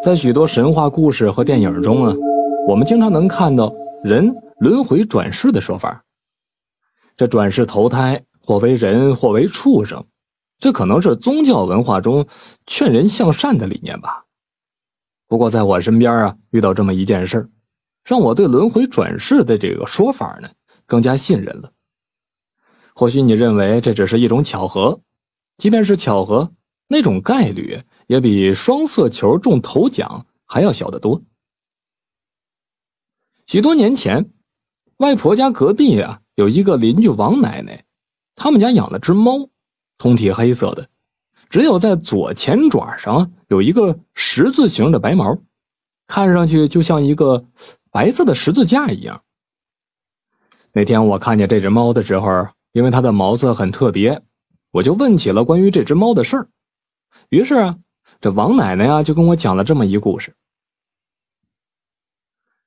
在许多神话故事和电影中啊，我们经常能看到人轮回转世的说法。这转世投胎，或为人，或为畜生，这可能是宗教文化中劝人向善的理念吧。不过，在我身边啊，遇到这么一件事让我对轮回转世的这个说法呢更加信任了。或许你认为这只是一种巧合，即便是巧合，那种概率。也比双色球中头奖还要小得多。许多年前，外婆家隔壁啊有一个邻居王奶奶，他们家养了只猫，通体黑色的，只有在左前爪上有一个十字形的白毛，看上去就像一个白色的十字架一样。那天我看见这只猫的时候，因为它的毛色很特别，我就问起了关于这只猫的事儿，于是啊。这王奶奶呀，就跟我讲了这么一故事。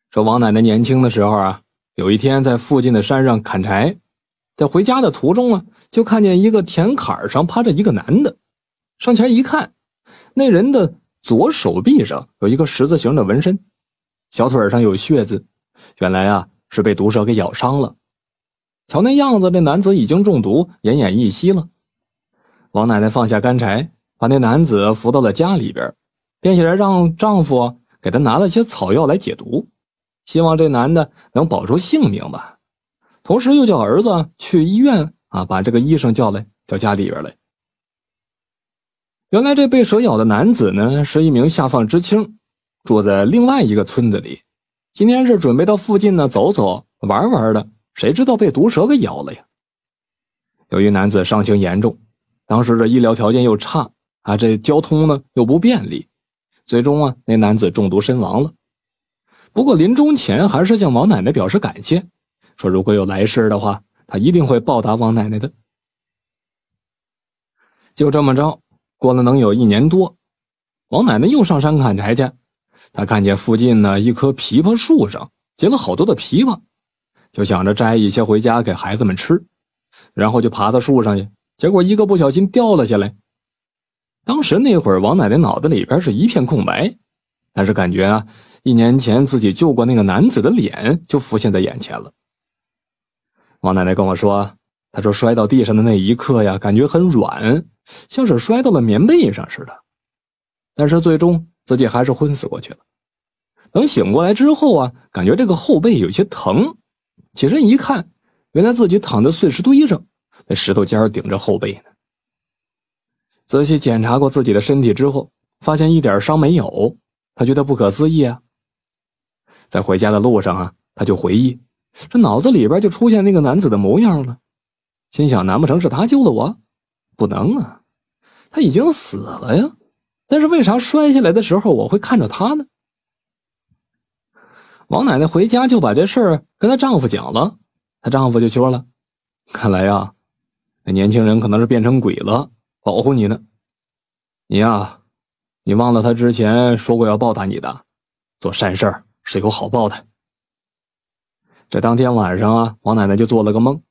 说王奶奶年轻的时候啊，有一天在附近的山上砍柴，在回家的途中啊，就看见一个田坎上趴着一个男的。上前一看，那人的左手臂上有一个十字形的纹身，小腿上有血渍，原来啊是被毒蛇给咬伤了。瞧那样子，这男子已经中毒，奄奄一息了。王奶奶放下干柴。把那男子扶到了家里边，并且让丈夫给他拿了些草药来解毒，希望这男的能保住性命吧。同时又叫儿子去医院啊，把这个医生叫来，叫家里边来。原来这被蛇咬的男子呢，是一名下放知青，住在另外一个村子里。今天是准备到附近呢走走玩玩的，谁知道被毒蛇给咬了呀？由于男子伤情严重，当时这医疗条件又差。啊，这交通呢又不便利，最终啊，那男子中毒身亡了。不过临终前还是向王奶奶表示感谢，说如果有来世的话，他一定会报答王奶奶的。就这么着，过了能有一年多，王奶奶又上山砍柴去，她看见附近呢一棵枇杷树上结了好多的枇杷，就想着摘一些回家给孩子们吃，然后就爬到树上去，结果一个不小心掉了下来。当时那会儿，王奶奶脑子里边是一片空白，但是感觉啊，一年前自己救过那个男子的脸就浮现在眼前了。王奶奶跟我说，她说摔到地上的那一刻呀，感觉很软，像是摔到了棉被上似的，但是最终自己还是昏死过去了。等醒过来之后啊，感觉这个后背有些疼，起身一看，原来自己躺在碎石堆上，那石头尖顶着后背呢。仔细检查过自己的身体之后，发现一点伤没有，他觉得不可思议啊。在回家的路上啊，他就回忆，这脑子里边就出现那个男子的模样了，心想：难不成是他救了我？不能啊，他已经死了呀。但是为啥摔下来的时候我会看着他呢？王奶奶回家就把这事儿跟她丈夫讲了，她丈夫就说了：“看来呀，那年轻人可能是变成鬼了。”保护你呢，你呀，你忘了他之前说过要报答你的，做善事是有好报的。这当天晚上啊，王奶奶就做了个梦，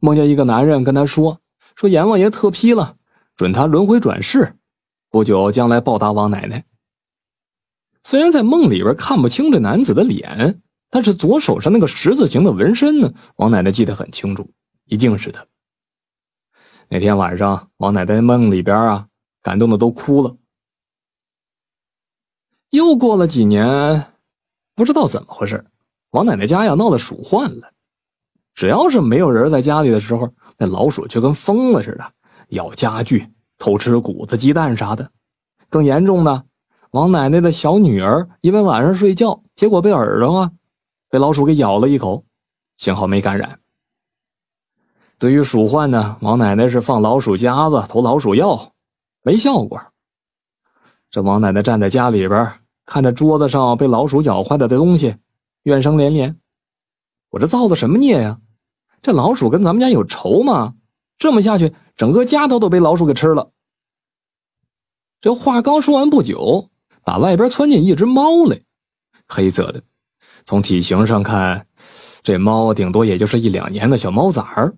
梦见一个男人跟她说：“说阎王爷特批了，准他轮回转世，不久将来报答王奶奶。”虽然在梦里边看不清这男子的脸，但是左手上那个十字形的纹身呢，王奶奶记得很清楚，一定是他。那天晚上，王奶奶梦里边啊，感动的都哭了。又过了几年，不知道怎么回事，王奶奶家呀闹了鼠患了。只要是没有人在家里的时候，那老鼠就跟疯了似的，咬家具、偷吃谷子、鸡蛋啥的。更严重的，王奶奶的小女儿因为晚上睡觉，结果被耳朵啊被老鼠给咬了一口，幸好没感染。对于鼠患呢，王奶奶是放老鼠夹子、投老鼠药，没效果。这王奶奶站在家里边，看着桌子上被老鼠咬坏的东西，怨声连连。我这造的什么孽呀？这老鼠跟咱们家有仇吗？这么下去，整个家都都被老鼠给吃了。这话刚说完不久，打外边窜进一只猫来，黑色的，从体型上看，这猫顶多也就是一两年的小猫崽儿。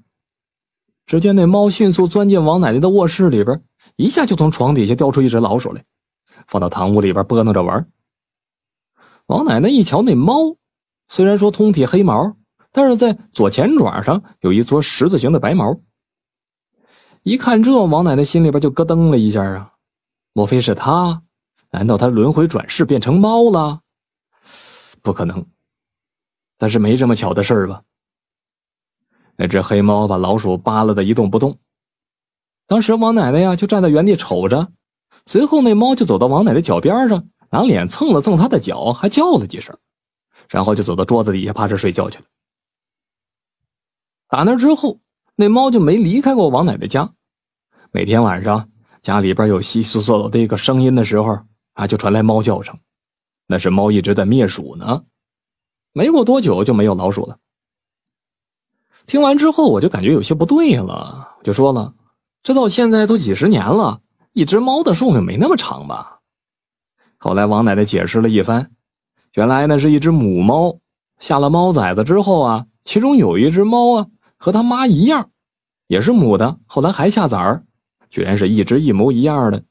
只见那猫迅速钻进王奶奶的卧室里边，一下就从床底下叼出一只老鼠来，放到堂屋里边拨弄着玩。王奶奶一瞧那猫，虽然说通体黑毛，但是在左前爪上有一撮十字形的白毛。一看这，王奶奶心里边就咯噔了一下啊！莫非是他？难道他轮回转世变成猫了？不可能，但是没这么巧的事儿吧？那只黑猫把老鼠扒拉的一动不动。当时王奶奶呀就站在原地瞅着，随后那猫就走到王奶奶脚边上，拿脸蹭了蹭她的脚，还叫了几声，然后就走到桌子底下趴着睡觉去了。打那之后，那猫就没离开过王奶奶家。每天晚上家里边有窸窸窣窣的一个声音的时候啊，就传来猫叫声，那是猫一直在灭鼠呢。没过多久就没有老鼠了。听完之后，我就感觉有些不对了，就说了：“这到现在都几十年了，一只猫的寿命没那么长吧？”后来王奶奶解释了一番，原来那是一只母猫下了猫崽子之后啊，其中有一只猫啊和它妈一样，也是母的，后来还下崽儿，居然是一只一模一样的，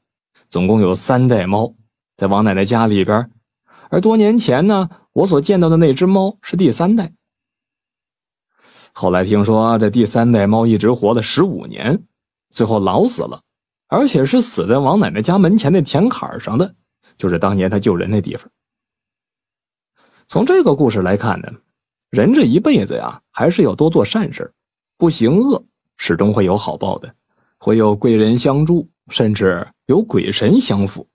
总共有三代猫在王奶奶家里边，而多年前呢，我所见到的那只猫是第三代。后来听说这第三代猫一直活了十五年，最后老死了，而且是死在王奶奶家门前的田坎上的，就是当年他救人那地方。从这个故事来看呢，人这一辈子呀，还是要多做善事，不行恶，始终会有好报的，会有贵人相助，甚至有鬼神相辅。